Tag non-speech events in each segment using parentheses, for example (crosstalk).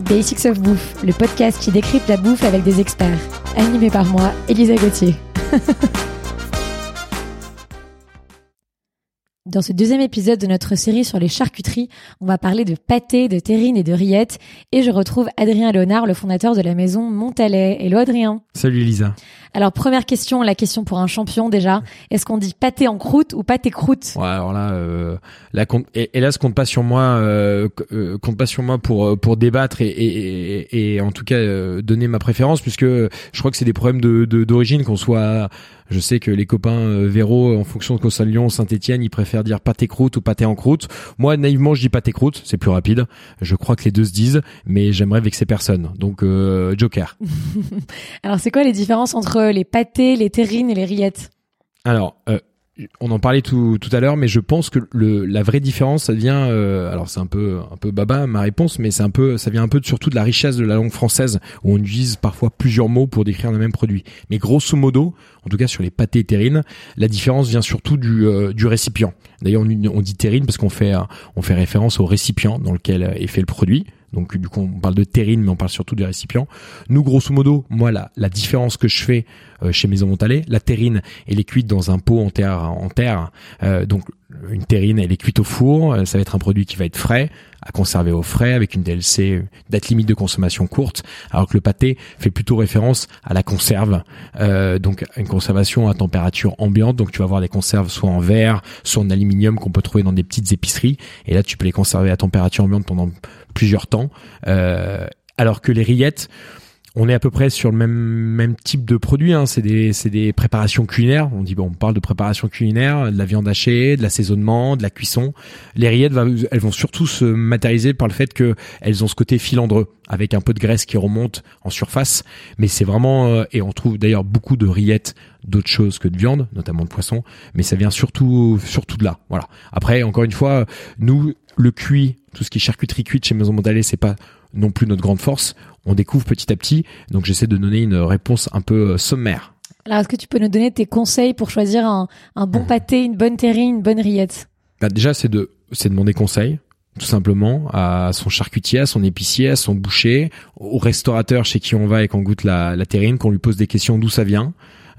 Basics of Bouffe, le podcast qui décrypte la bouffe avec des experts. Animé par moi, Elisa Gauthier. (laughs) Dans ce deuxième épisode de notre série sur les charcuteries, on va parler de pâté, de terrine et de rillettes. Et je retrouve Adrien Léonard, le fondateur de la maison Montalet. Hello Adrien. Salut Elisa. Alors première question, la question pour un champion déjà. Est-ce qu'on dit pâté en croûte ou pâté croûte? Ouais, alors là, euh, là compte, hélas compte pas sur moi, euh, euh, compte pas sur moi pour euh, pour débattre et, et, et, et en tout cas euh, donner ma préférence puisque je crois que c'est des problèmes de d'origine qu'on soit. Je sais que les copains euh, Véro, en fonction de qu'on Lyon, Saint-Etienne, ils préfèrent dire pâté croûte ou pâté en croûte. Moi, naïvement, je dis pâté croûte, c'est plus rapide. Je crois que les deux se disent, mais j'aimerais vexer personne. Donc, euh, Joker. (laughs) Alors, c'est quoi les différences entre les pâtés, les terrines et les rillettes Alors, euh, on en parlait tout, tout à l'heure, mais je pense que la vraie différence, ça vient, euh, alors c'est un peu un peu baba ma réponse, mais c'est un peu, ça vient un peu surtout de la richesse de la langue française où on utilise parfois plusieurs mots pour décrire le même produit. Mais grosso modo, en tout cas sur les pâtés terrines, la différence vient surtout du, euh, du récipient. D'ailleurs, on, on, dit terrine parce qu'on fait on fait référence au récipient dans lequel est fait le produit. Donc du coup, on parle de terrine, mais on parle surtout des récipients. Nous, grosso modo, moi, la, la différence que je fais euh, chez Maison Montalet, la terrine, elle est cuite dans un pot en terre. En terre. Euh, donc une terrine, elle est cuite au four. Euh, ça va être un produit qui va être frais, à conserver au frais, avec une DLC, date limite de consommation courte. Alors que le pâté fait plutôt référence à la conserve, euh, donc une conservation à température ambiante. Donc tu vas avoir des conserves soit en verre, soit en aluminium qu'on peut trouver dans des petites épiceries. Et là, tu peux les conserver à température ambiante pendant plusieurs temps. Euh, alors que les rillettes, on est à peu près sur le même même type de produit. Hein. C'est des c'est des préparations culinaires. On dit bon, on parle de préparation culinaire, de la viande hachée, de l'assaisonnement, de la cuisson. Les rillettes, elles vont surtout se matérialiser par le fait que elles ont ce côté filandreux avec un peu de graisse qui remonte en surface. Mais c'est vraiment euh, et on trouve d'ailleurs beaucoup de rillettes d'autres choses que de viande, notamment de poisson. Mais ça vient surtout surtout de là. Voilà. Après, encore une fois, nous le cuit, tout ce qui est charcuterie cuite chez Maison Mondalet, c'est pas non plus notre grande force. On découvre petit à petit. Donc j'essaie de donner une réponse un peu euh, sommaire. Alors est-ce que tu peux nous donner tes conseils pour choisir un, un bon mmh. pâté, une bonne terrine, une bonne rillette? Bah Déjà c'est de c'est demander conseil tout simplement à son charcutier, à son épicier, à son boucher, au restaurateur chez qui on va et qu'on goûte la, la terrine, qu'on lui pose des questions d'où ça vient.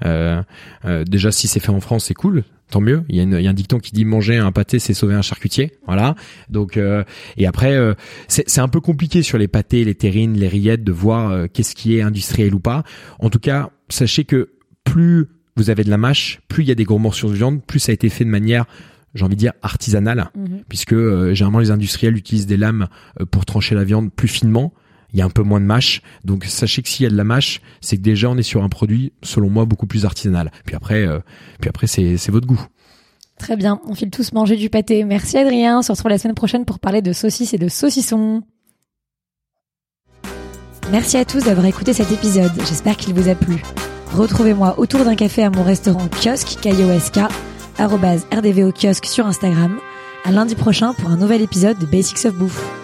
Euh, euh, déjà si c'est fait en France c'est cool tant mieux. Il y, a il y, a un dicton qui dit manger un pâté, c'est sauver un charcutier. Voilà. Donc euh, et après, euh, c'est un peu compliqué sur les pâtés, les terrines, les rillettes de voir euh, qu'est-ce qui est industriel ou pas. En tout cas, sachez que plus vous avez de la mâche, plus il y a des gros morceaux de viande, plus ça a été fait de manière j'ai envie de dire artisanale, mhm. puisque généralement les industriels utilisent des lames pour trancher la viande plus finement il y a un peu moins de mâche. Donc sachez que s'il y a de la mâche, c'est que déjà on est sur un produit, selon moi, beaucoup plus artisanal. Puis après, euh, puis après c'est, c'est votre goût. Très bien, on file tous manger du pâté. Merci Adrien, on se retrouve la semaine prochaine pour parler de saucisses et de saucissons. Merci à tous d'avoir écouté cet épisode, j'espère qu'il vous a plu. Retrouvez-moi autour d'un café à mon restaurant kiosque, K-I-O-S-K, rdvo kiosque sur Instagram. À lundi prochain pour un nouvel épisode de Basics of Bouffe.